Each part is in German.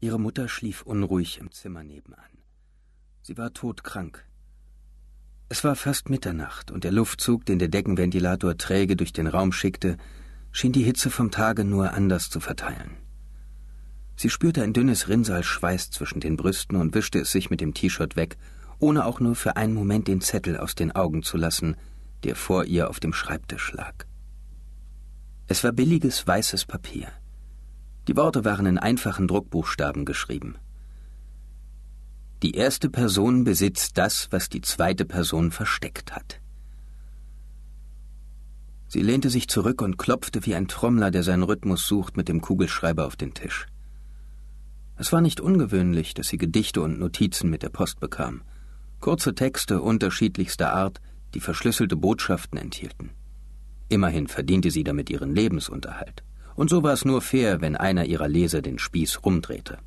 Ihre Mutter schlief unruhig im Zimmer nebenan. Sie war todkrank. Es war fast Mitternacht und der Luftzug, den der Deckenventilator träge durch den Raum schickte, schien die Hitze vom Tage nur anders zu verteilen. Sie spürte ein dünnes Rinnsal Schweiß zwischen den Brüsten und wischte es sich mit dem T-Shirt weg, ohne auch nur für einen Moment den Zettel aus den Augen zu lassen, der vor ihr auf dem Schreibtisch lag. Es war billiges weißes Papier. Die Worte waren in einfachen Druckbuchstaben geschrieben. Die erste Person besitzt das, was die zweite Person versteckt hat. Sie lehnte sich zurück und klopfte wie ein Trommler, der seinen Rhythmus sucht, mit dem Kugelschreiber auf den Tisch. Es war nicht ungewöhnlich, dass sie Gedichte und Notizen mit der Post bekam. Kurze Texte unterschiedlichster Art, die verschlüsselte Botschaften enthielten. Immerhin verdiente sie damit ihren Lebensunterhalt. Und so war es nur fair, wenn einer ihrer Leser den Spieß rumdrehte.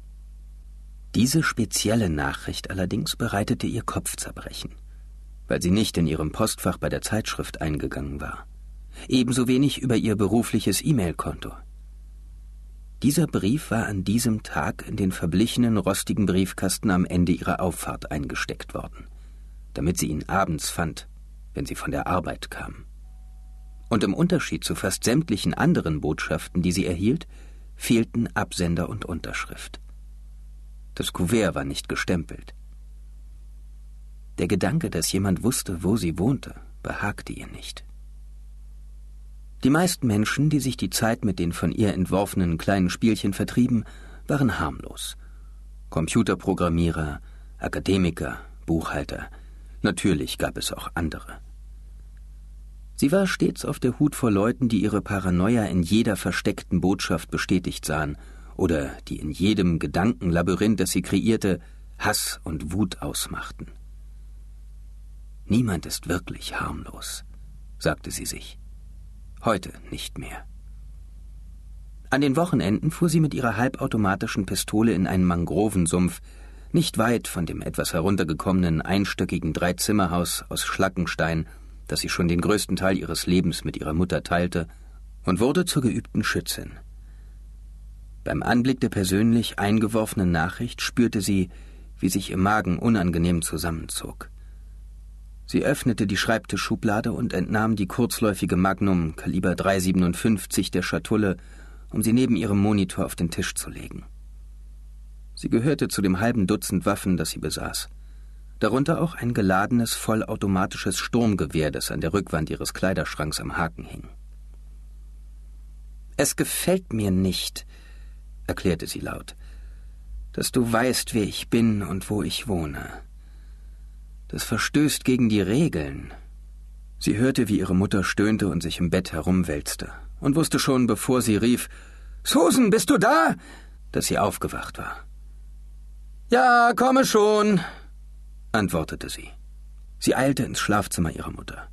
Diese spezielle Nachricht allerdings bereitete ihr Kopfzerbrechen, weil sie nicht in ihrem Postfach bei der Zeitschrift eingegangen war. Ebenso wenig über ihr berufliches E-Mail-Konto. Dieser Brief war an diesem Tag in den verblichenen rostigen Briefkasten am Ende ihrer Auffahrt eingesteckt worden, damit sie ihn abends fand, wenn sie von der Arbeit kam. Und im Unterschied zu fast sämtlichen anderen Botschaften, die sie erhielt, fehlten Absender und Unterschrift. Das Kuvert war nicht gestempelt. Der Gedanke, dass jemand wusste, wo sie wohnte, behagte ihr nicht. Die meisten Menschen, die sich die Zeit mit den von ihr entworfenen kleinen Spielchen vertrieben, waren harmlos. Computerprogrammierer, Akademiker, Buchhalter. Natürlich gab es auch andere. Sie war stets auf der Hut vor Leuten, die ihre Paranoia in jeder versteckten Botschaft bestätigt sahen oder die in jedem Gedankenlabyrinth, das sie kreierte, Hass und Wut ausmachten. Niemand ist wirklich harmlos, sagte sie sich. Heute nicht mehr. An den Wochenenden fuhr sie mit ihrer halbautomatischen Pistole in einen Mangrovensumpf, nicht weit von dem etwas heruntergekommenen einstöckigen Dreizimmerhaus aus Schlackenstein, das sie schon den größten Teil ihres Lebens mit ihrer Mutter teilte, und wurde zur geübten Schützin. Beim Anblick der persönlich eingeworfenen Nachricht spürte sie, wie sich ihr Magen unangenehm zusammenzog. Sie öffnete die Schreibtischschublade und entnahm die kurzläufige Magnum Kaliber 357 der Schatulle, um sie neben ihrem Monitor auf den Tisch zu legen. Sie gehörte zu dem halben Dutzend Waffen, das sie besaß. Darunter auch ein geladenes, vollautomatisches Sturmgewehr, das an der Rückwand ihres Kleiderschranks am Haken hing. Es gefällt mir nicht, erklärte sie laut, dass du weißt, wer ich bin und wo ich wohne. Das verstößt gegen die Regeln. Sie hörte, wie ihre Mutter stöhnte und sich im Bett herumwälzte, und wusste schon, bevor sie rief Susan, bist du da? dass sie aufgewacht war. Ja, komme schon, antwortete sie. Sie eilte ins Schlafzimmer ihrer Mutter.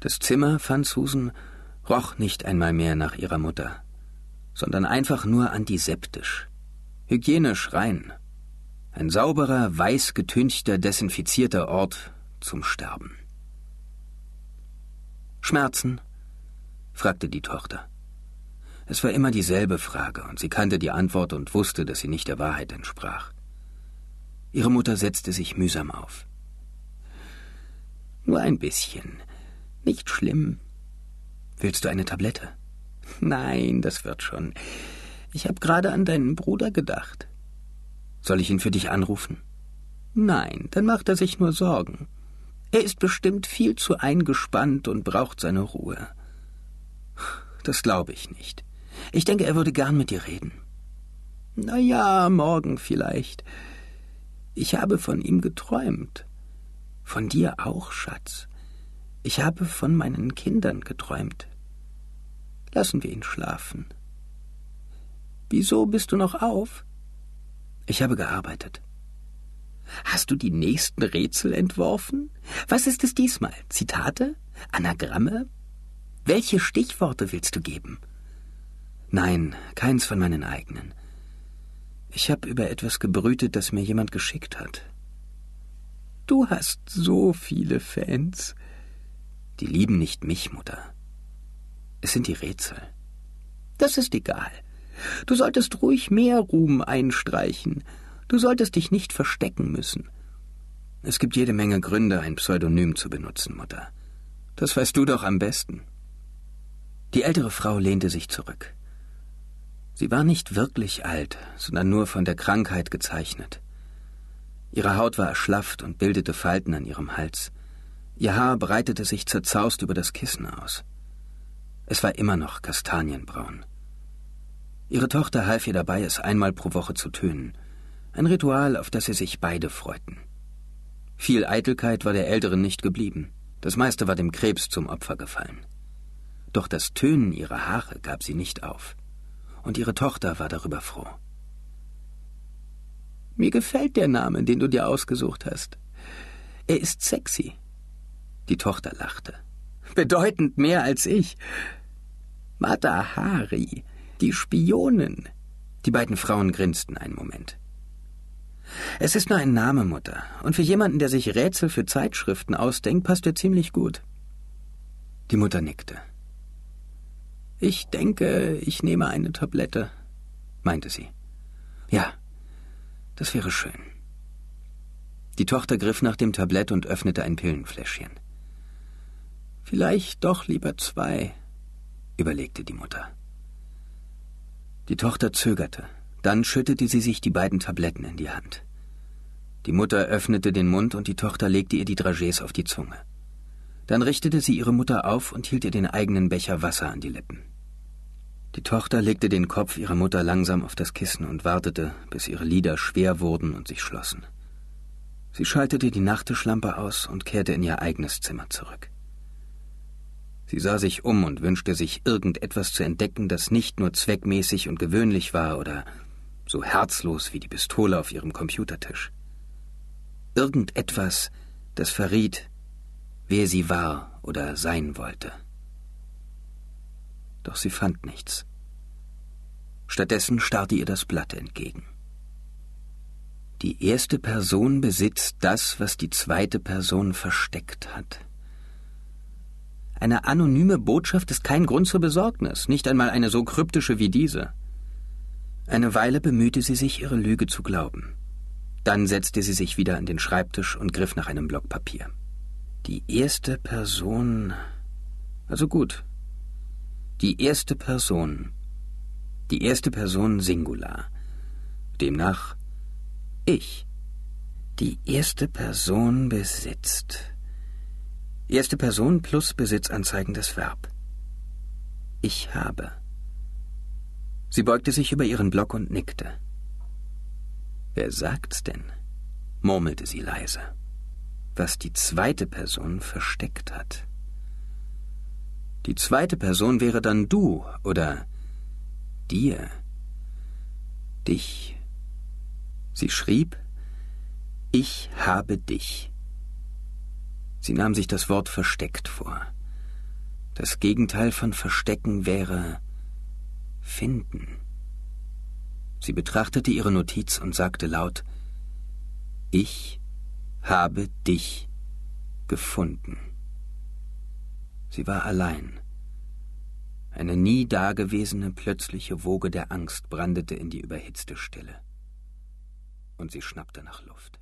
Das Zimmer, fand Susan, roch nicht einmal mehr nach ihrer Mutter sondern einfach nur antiseptisch. Hygienisch rein. Ein sauberer, weiß getünchter, desinfizierter Ort zum Sterben. Schmerzen? fragte die Tochter. Es war immer dieselbe Frage, und sie kannte die Antwort und wusste, dass sie nicht der Wahrheit entsprach. Ihre Mutter setzte sich mühsam auf. Nur ein bisschen. Nicht schlimm. Willst du eine Tablette? Nein, das wird schon. Ich habe gerade an deinen Bruder gedacht. Soll ich ihn für dich anrufen? Nein, dann macht er sich nur Sorgen. Er ist bestimmt viel zu eingespannt und braucht seine Ruhe. Das glaube ich nicht. Ich denke, er würde gern mit dir reden. Na ja, morgen vielleicht. Ich habe von ihm geträumt. Von dir auch, Schatz. Ich habe von meinen Kindern geträumt. Lassen wir ihn schlafen. Wieso bist du noch auf? Ich habe gearbeitet. Hast du die nächsten Rätsel entworfen? Was ist es diesmal? Zitate? Anagramme? Welche Stichworte willst du geben? Nein, keins von meinen eigenen. Ich habe über etwas gebrütet, das mir jemand geschickt hat. Du hast so viele Fans. Die lieben nicht mich, Mutter. Es sind die Rätsel. Das ist egal. Du solltest ruhig mehr Ruhm einstreichen. Du solltest dich nicht verstecken müssen. Es gibt jede Menge Gründe, ein Pseudonym zu benutzen, Mutter. Das weißt du doch am besten. Die ältere Frau lehnte sich zurück. Sie war nicht wirklich alt, sondern nur von der Krankheit gezeichnet. Ihre Haut war erschlafft und bildete Falten an ihrem Hals. Ihr Haar breitete sich zerzaust über das Kissen aus. Es war immer noch kastanienbraun. Ihre Tochter half ihr dabei, es einmal pro Woche zu tönen. Ein Ritual, auf das sie sich beide freuten. Viel Eitelkeit war der Älteren nicht geblieben. Das meiste war dem Krebs zum Opfer gefallen. Doch das Tönen ihrer Haare gab sie nicht auf. Und ihre Tochter war darüber froh. Mir gefällt der Name, den du dir ausgesucht hast. Er ist sexy. Die Tochter lachte. Bedeutend mehr als ich. Mata Hari, die Spionin. Die beiden Frauen grinsten einen Moment. Es ist nur ein Name, Mutter, und für jemanden, der sich Rätsel für Zeitschriften ausdenkt, passt er ziemlich gut. Die Mutter nickte. Ich denke, ich nehme eine Tablette, meinte sie. Ja, das wäre schön. Die Tochter griff nach dem Tablett und öffnete ein Pillenfläschchen. Vielleicht doch lieber zwei, überlegte die Mutter. Die Tochter zögerte. Dann schüttete sie sich die beiden Tabletten in die Hand. Die Mutter öffnete den Mund und die Tochter legte ihr die Dragees auf die Zunge. Dann richtete sie ihre Mutter auf und hielt ihr den eigenen Becher Wasser an die Lippen. Die Tochter legte den Kopf ihrer Mutter langsam auf das Kissen und wartete, bis ihre Lider schwer wurden und sich schlossen. Sie schaltete die Nachttischlampe aus und kehrte in ihr eigenes Zimmer zurück. Sie sah sich um und wünschte sich irgendetwas zu entdecken, das nicht nur zweckmäßig und gewöhnlich war oder so herzlos wie die Pistole auf ihrem Computertisch. Irgendetwas, das verriet, wer sie war oder sein wollte. Doch sie fand nichts. Stattdessen starrte ihr das Blatt entgegen. Die erste Person besitzt das, was die zweite Person versteckt hat. Eine anonyme Botschaft ist kein Grund zur Besorgnis, nicht einmal eine so kryptische wie diese. Eine Weile bemühte sie sich, ihre Lüge zu glauben. Dann setzte sie sich wieder an den Schreibtisch und griff nach einem Block Papier. Die erste Person. Also gut. Die erste Person. Die erste Person Singular. Demnach ich. Die erste Person besitzt. Erste Person plus besitzanzeigendes Verb. Ich habe. Sie beugte sich über ihren Block und nickte. Wer sagt's denn? murmelte sie leise. Was die zweite Person versteckt hat. Die zweite Person wäre dann du oder dir. Dich. Sie schrieb, ich habe dich. Sie nahm sich das Wort versteckt vor. Das Gegenteil von verstecken wäre finden. Sie betrachtete ihre Notiz und sagte laut Ich habe dich gefunden. Sie war allein. Eine nie dagewesene plötzliche Woge der Angst brandete in die überhitzte Stille. Und sie schnappte nach Luft.